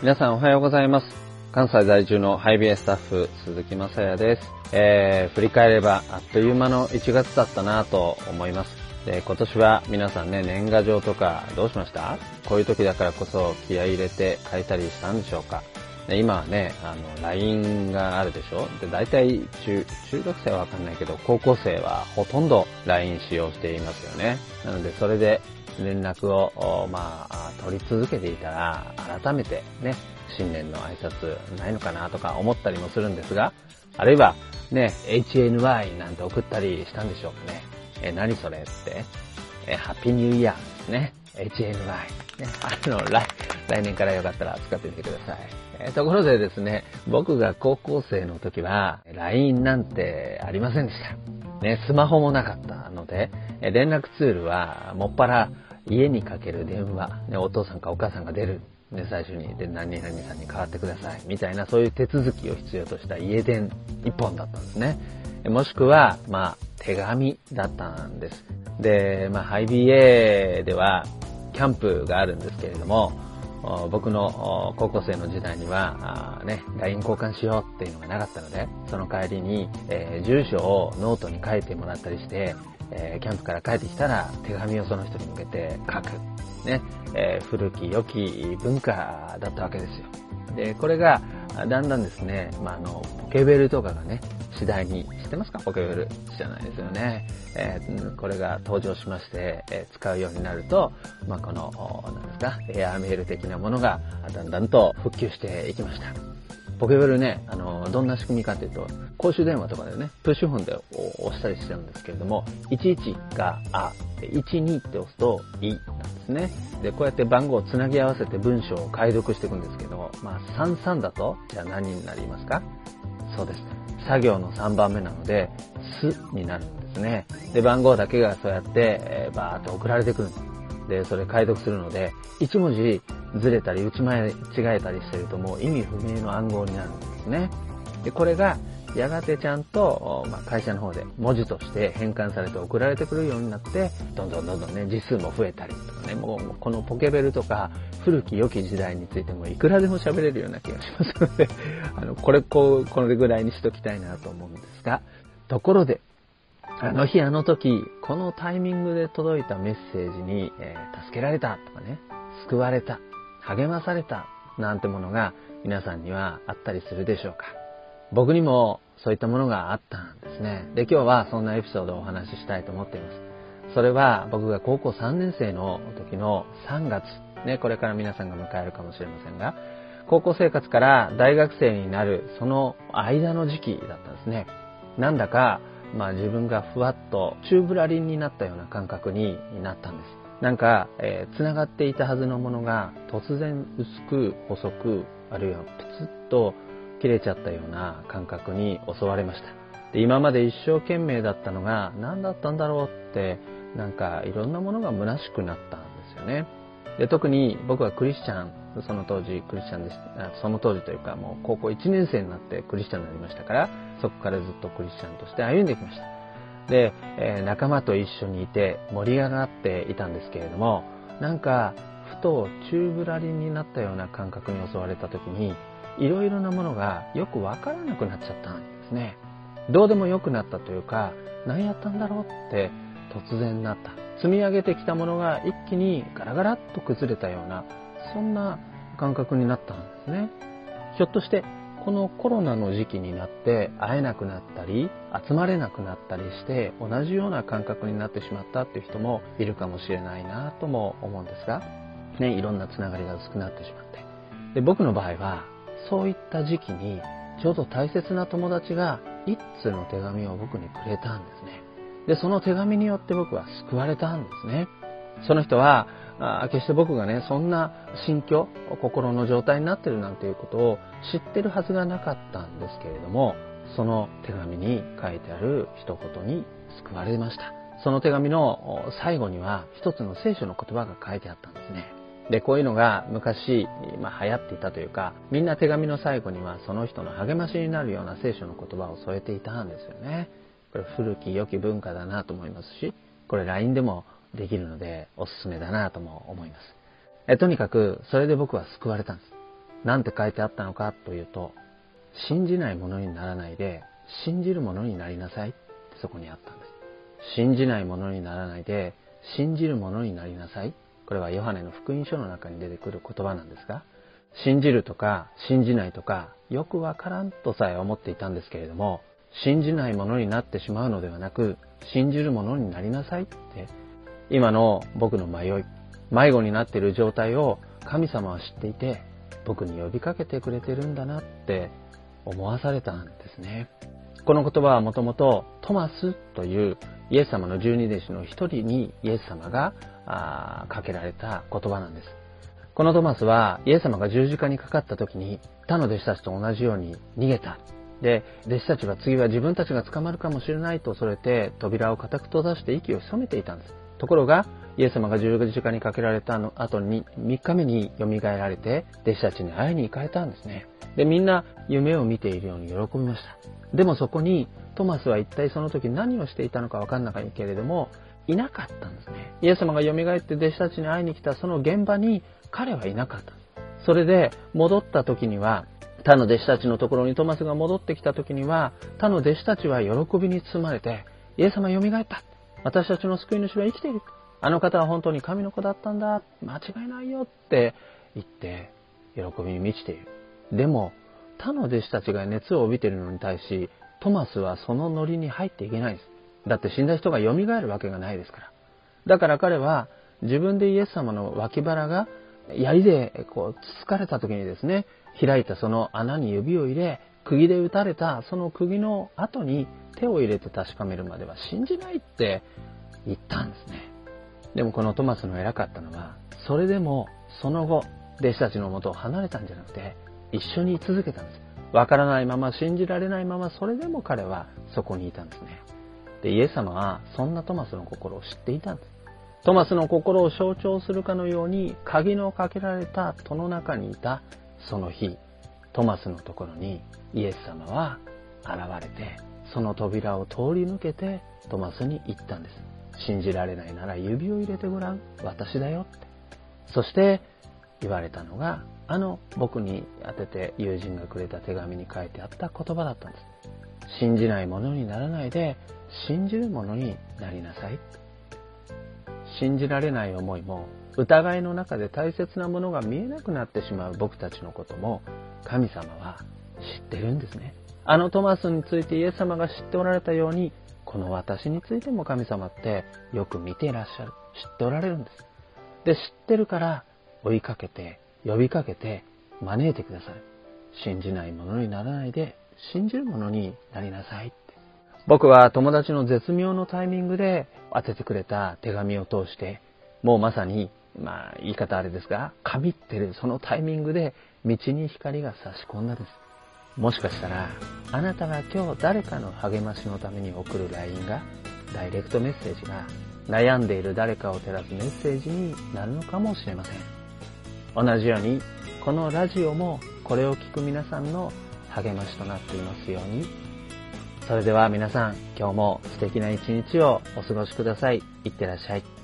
皆さんおはようございます。関西在住のハイビエスタッフ、鈴木雅也です。えー、振り返ればあっという間の1月だったなと思います。で、今年は皆さんね、年賀状とかどうしました？こういう時だからこそ気合入れて書いたりしたんでしょうか？で今はね、あの、LINE があるでしょ？で、大体中、中学生はわかんないけど、高校生はほとんど LINE 使用していますよね。なので、それで連絡を、まあ、取り続けていたら、改めてね、新年の挨拶ないのかなとか思ったりもするんですが、あるいは、ね、HNY なんて送ったりしたんでしょうかね。え、何それって、え、ハッピーニューイヤーですね。HNY。ね、あの、来、来年からよかったら使ってみてください。えところでですね、僕が高校生の時は、LINE なんてありませんでした。ね、スマホもなかったので、連絡ツールは、もっぱら家にかける電話、ね、お父さんかお母さんが出る、ね、最初に、で、何々さんに代わってください、みたいな、そういう手続きを必要とした家電一本だったんですね。もしくは、まあ、手紙だったんです。で、まあ、 hi-b.a.では、キャンプがあるんですけれども、僕の高校生の時代には、ね、LINE 交換しようっていうのがなかったので、その帰りに、えー、住所をノートに書いてもらったりして、えー、キャンプから帰ってきたら手紙をその人に向けて書く。ね、えー、古き良き文化だったわけですよ。で、これが、だんだんですね、まあ、あの、ポケベルとかがね、次第に、知ってますか？ポケベル知らないですよね。えー、これが登場しまして、えー、使うようになると、まあ、この、何ですか、エアメール的なものが、だんだんと復旧していきました。ポケベルね、あの、どんな仕組みかというと、公衆電話とかでね、プッシュフォンで押したりしてるんですけれども、11があ、12って押すといなんですね。で、こうやって番号をつなぎ合わせて文章を解読していくんですけども、まあ、33だと、じゃあ何になりますか？そうです。作業の3番目なので、すになるんですね。で、番号だけがそうやって、えー、バーって送られてくるんです。で、それ解読するので、1文字ずれたり打ち間違えたりしてるともう意味不明の暗号になるんですね。で、これがやがてちゃんと、まあ、会社の方で文字として変換されて送られてくるようになって、どんどんどんどんね、字数も増えたりとかね、もうこのポケベルとか古き良き時代についてもいくらでも喋れるような気がしますので、あの、これこう、これぐらいにしときたいなと思うんですが、ところで、あの日あの時、このタイミングで届いたメッセージに、えー、助けられたとかね、救われた、励まされた、なんてものが皆さんにはあったりするでしょうか。僕にもそういったものがあったんですね。で、今日はそんなエピソードをお話ししたいと思っています。それは僕が高校3年生の時の3月、ね、これから皆さんが迎えるかもしれませんが、高校生活から大学生になるその間の時期だったんですね。なんだかまあ自分がふわっとチューブラリンになったような感覚になったんです。なんか、えー、繋がっていたはずのものが突然薄く細く、あるいはプツッと切れちゃったような感覚に襲われました。で今まで一生懸命だったのが何だったんだろうって、なんかいろんなものが虚しくなったんですよね。で特に僕はクリスチャン、その当時クリスチャンです、その当時というかもう高校1年生になってクリスチャンになりましたから、そこからずっとクリスチャンとして歩んできました。で、えー、仲間と一緒にいて盛り上がっていたんですけれども、なんか、ふとチューブラリンになったような感覚に襲われた時に、いろいろなものがよくわからなくなっちゃったんですね。どうでもよくなったというか、何やったんだろうって突然なった。積み上げてきたものが一気にガラガラっと崩れたような、そんな感覚になったんですね。ひょっとしてこのコロナの時期になって会えなくなったり集まれなくなったりして同じような感覚になってしまったっていう人もいるかもしれないなとも思うんですが、ね、いろんなつながりが薄くなってしまって。で僕の場合はそういった時期にちょうど大切な友達が一通の手紙を僕にくれたんですね。で、その手紙によって僕は救われたんですね。その人はあ決して僕がね、そんな心境、心の状態になってるなんていうことを知ってるはずがなかったんですけれども、その手紙に書いてある一言に救われました。その手紙の最後には一つの聖書の言葉が書いてあったんですね。で、こういうのが昔、まあ、流行っていたというか、みんな手紙の最後にはその人の励ましになるような聖書の言葉を添えていたんですよね。古き良き文化だなと思いますし、これ LINE でもできるので、おすすめだなとも思います。えとにかく、それで僕は救われたんです。なんて書いてあったのかというと、信じないものにならないで、信じるものになりなさいってそこにあったんです。信じないものにならないで、信じるものになりなさい。これはヨハネの福音書の中に出てくる言葉なんですが、信じるとか信じないとかよくわからんとさえ思っていたんですけれども、信じないものになってしまうのではなく、信じるものになりなさいって、今の僕の迷い、迷子になっている状態を神様は知っていて、僕に呼びかけてくれてるんだなって思わされたんですね。この言葉はもともとトマスというイエス様の十二弟子の一人にイエス様がかけられた言葉なんです。このトマスはイエス様が十字架にかかった時に他の弟子たちと同じように逃げた。で、弟子たちは次は自分たちが捕まるかもしれないと恐れて扉を固く閉ざして息を潜めていたんです。ところが、イエス様が十字架にかけられた後に3日目に蘇られて弟子たちに会いに行かれたんですね。で、みんな夢を見ているように喜びました。でもそこにトマスは一体その時何をしていたのかわかんないけれども、いなかったんですね。イエス様が蘇って弟子たちに会いに来たその現場に彼はいなかった。それで戻った時には、他の弟子たちのところにトマスが戻ってきた時には、他の弟子たちは喜びに包まれて、イエス様蘇った。私たちの救い主は生きている。あの方は本当に神の子だったんだ。間違いないよって言って、喜びに満ちている。でも、他の弟子たちが熱を帯びているのに対し、トマスはそのノリに入っていけないです。だって死んだ人が蘇るわけがないですから。だから彼は自分でイエス様の脇腹が槍でこうつつかれた時にですね、開いたその穴に指を入れ、釘で打たれたその釘の後に手を入れて確かめるまでは信じないって言ったんですね。でもこのトマスの偉かったのは、それでもその後、弟子たちのもとを離れたんじゃなくて、一緒に居続けたんです。わからないまま、信じられないまま、それでも彼はそこにいたんですね。で、イエス様はそんなトマスの心を知っていたんです。トマスの心を象徴するかのように、鍵のかけられた戸の中にいたその日、トマスのところにイエス様は現れて、その扉を通り抜けてトマスに言ったんです。信じられないなら指を入れてごらん。私だよって。そして言われたのが、あの僕に宛てて友人がくれた手紙に書いてあった言葉だったんです。信じないものにならないで、信じるものになりなさい。信じられない思いも、疑いの中で大切なものが見えなくなってしまう僕たちのことも、神様は知ってるんですね。あのトマスについてイエス様が知っておられたように、この私についても神様ってよく見ていらっしゃる。知っておられるんです。で、知ってるから追いかけて、呼びかけて、招いてください。信じないものにならないで、信じるものになりなさいって。僕は友達の絶妙のタイミングで当ててくれた手紙を通して、もうまさに、まあ言い方あれですが、神ってるそのタイミングで道に光が差し込んだです。もしかしたら、あなたが今日誰かの励ましのために送る LINE が、ダイレクトメッセージが、悩んでいる誰かを照らすメッセージになるのかもしれません。同じように、このラジオもこれを聞く皆さんの励ましとなっていますように。それでは皆さん、今日も素敵な一日をお過ごしください。いってらっしゃい。